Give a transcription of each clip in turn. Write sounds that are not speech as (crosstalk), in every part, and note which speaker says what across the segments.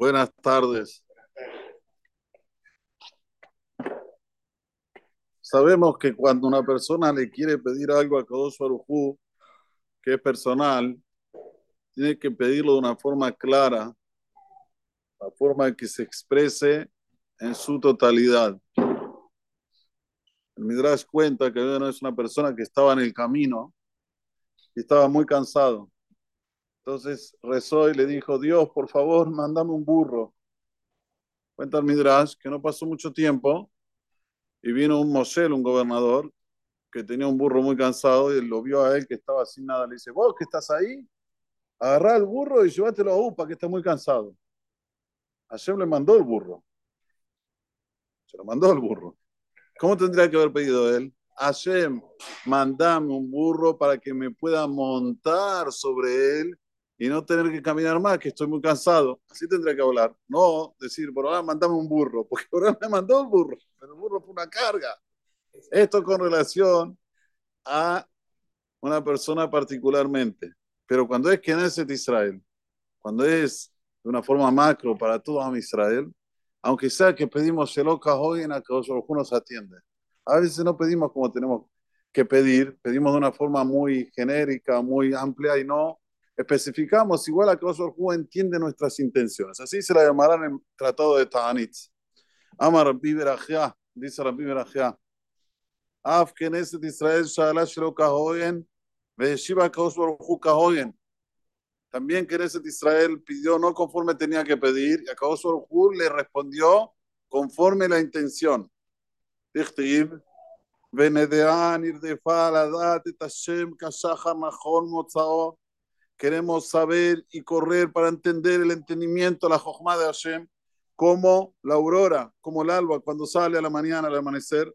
Speaker 1: Buenas tardes. Sabemos que cuando una persona le quiere pedir algo a Kadosh Baruj que es personal, tiene que pedirlo de una forma clara, la forma que se exprese en su totalidad. El Midrash cuenta que no es una persona que estaba en el camino y estaba muy cansado. Entonces rezó y le dijo, Dios, por favor, mándame un burro. Cuenta el Midrash que no pasó mucho tiempo y vino un Mosel, un gobernador, que tenía un burro muy cansado y lo vio a él que estaba sin nada. Le dice, vos que estás ahí, agarrá el burro y llévatelo a Upa, que está muy cansado. Hashem le mandó el burro. Se lo mandó el burro. ¿Cómo tendría que haber pedido él? Hashem, mandame un burro para que me pueda montar sobre él y no tener que caminar más, que estoy muy cansado. Así tendría que hablar. No decir, por ahora mandame un burro, porque por (laughs) ahora me mandó un burro, pero el burro fue una carga. Esto con relación a una persona particularmente. Pero cuando es Knesset Israel, cuando es de una forma macro para todo Israel, aunque sea que pedimos Sheloka hoy en que nos atiende. A veces no pedimos como tenemos que pedir, pedimos de una forma muy genérica, muy amplia y no especificamos igual a que Hu entiende nuestras intenciones. Así se la llamarán en el Tratado de Ta'anit. Amar Rabbi Berajia, dice Rabbi Berajia, Af Knesset Israel Shala Shelo Kahoyen, Veshiva Hu Kahoyen. También Knesset Israel pidió no conforme tenía que pedir, y a Hu le respondió conforme la intención. Dichtiv, Venedean irdefa la et Hashem kashachar nachon motzao queremos saber y correr para entender el entendimiento, la Jochma de Hashem, como la aurora, como el alba, cuando sale a la mañana, al amanecer.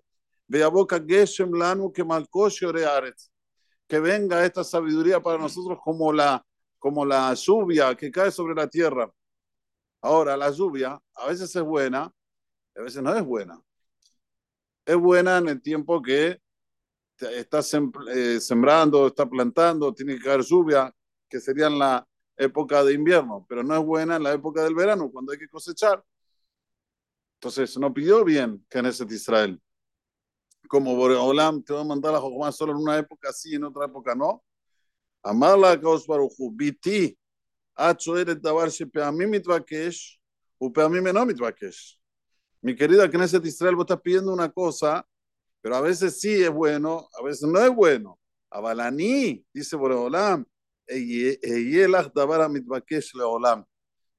Speaker 1: boca Geshem Lanu que Que venga esta sabiduría para nosotros como la, como la lluvia que cae sobre la tierra. Ahora, la lluvia a veces es buena, a veces no es buena. Es buena en el tiempo que está eh, sembrando, está plantando, tiene que caer lluvia, que sería en la época de invierno, pero no es buena en la época del verano, cuando hay que cosechar. Entonces, no pidió bien que en Israel. Como Boreolam te va a mandar la Jokma solo en una época sí, en otra época no. Amarla a Kaos Baruchu, biti, acho eres davar shepeamim mitvakesh, upeamim no mitvakesh. Mi querida Knesset Israel, vos estás pidiendo una cosa, pero a veces sí es bueno, a veces no es bueno. Abalani, dice Boreolam,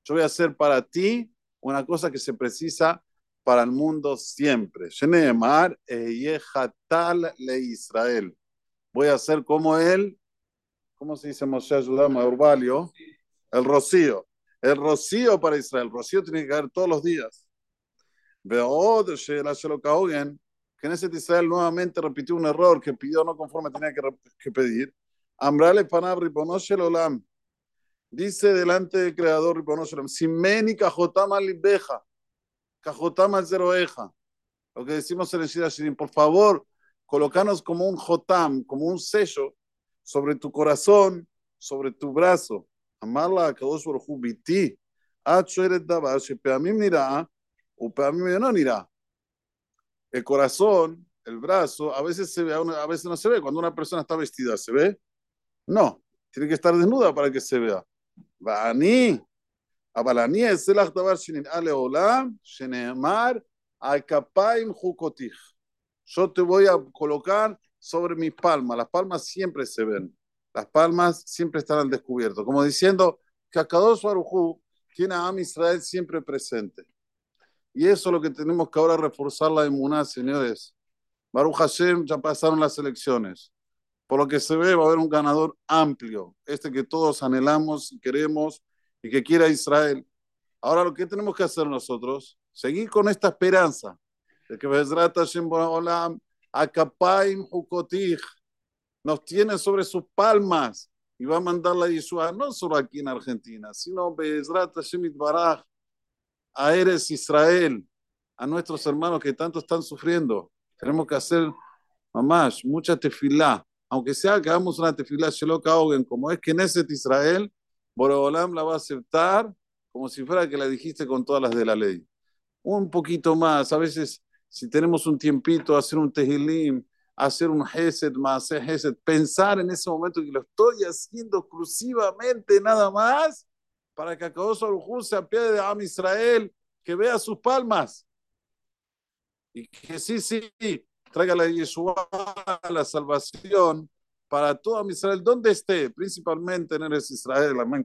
Speaker 1: yo voy a hacer para ti una cosa que se precisa para el mundo siempre. le Israel. Voy a hacer como él, ¿cómo se dice Moshe Ayudama Urbalio? El rocío. El rocío para Israel. El rocío tiene que caer todos los días. Veo que en ese Israel nuevamente repitió un error que pidió no conforme tenía que pedir. Ambrale panab riponoshel olam. Dice delante del creador riponoshel olam. Simeni kajotam alibeja. Kajotam al zeroeja. Lo que decimos en el Shirin. Por favor, colocanos como un jotam, como un sello sobre tu corazón, sobre tu brazo. Amarla a Kadosh Baruch biti. El corazón, el brazo, a veces se ve, a veces no se ve. Cuando una persona está vestida, ¿se ve? No, tiene que estar desnuda para que se vea. Vani, Abalani es el Achtabar Shinin Ale Olam, Shenemar, Akapaim Jukotij. Yo te voy a colocar sobre mis palmas. Las palmas siempre se ven. Las palmas siempre están al. Como diciendo que Akadosh Barujú tiene a Am Israel siempre presente. Y eso es lo que tenemos que ahora reforzar la inmunidad, señores. Baruch Hashem, ya pasaron las elecciones. Por lo que se ve, va a haber un ganador amplio, este que todos anhelamos y queremos y que quiera Israel. Ahora, lo que tenemos que hacer nosotros, seguir con esta esperanza de que Bezrat Hashem Olam, Akapaim Hukotich, nos tiene sobre sus palmas y va a mandar la Yeshua no solo aquí en Argentina, sino Bezrat Hashem Itbaraj, a Eres Israel, a nuestros hermanos que tanto están sufriendo. Tenemos que hacer, mamás, mucha tefilá, aunque sea que hagamos una tefilá Shelok Augen, como es que Knesset Israel, Boreolam la va a aceptar como si fuera que la dijiste con todas las de la ley. Un poquito más, a veces si tenemos un tiempito, hacer un tehilim, hacer un hesed, más hesed, pensar en ese momento que lo estoy haciendo exclusivamente nada más para que Akadosh Baruj se apiade de Am Israel, que vea sus palmas y que sí, sí, traiga la Yeshua, la salvación para todo Israel, donde esté, principalmente en Eres Israel, amén,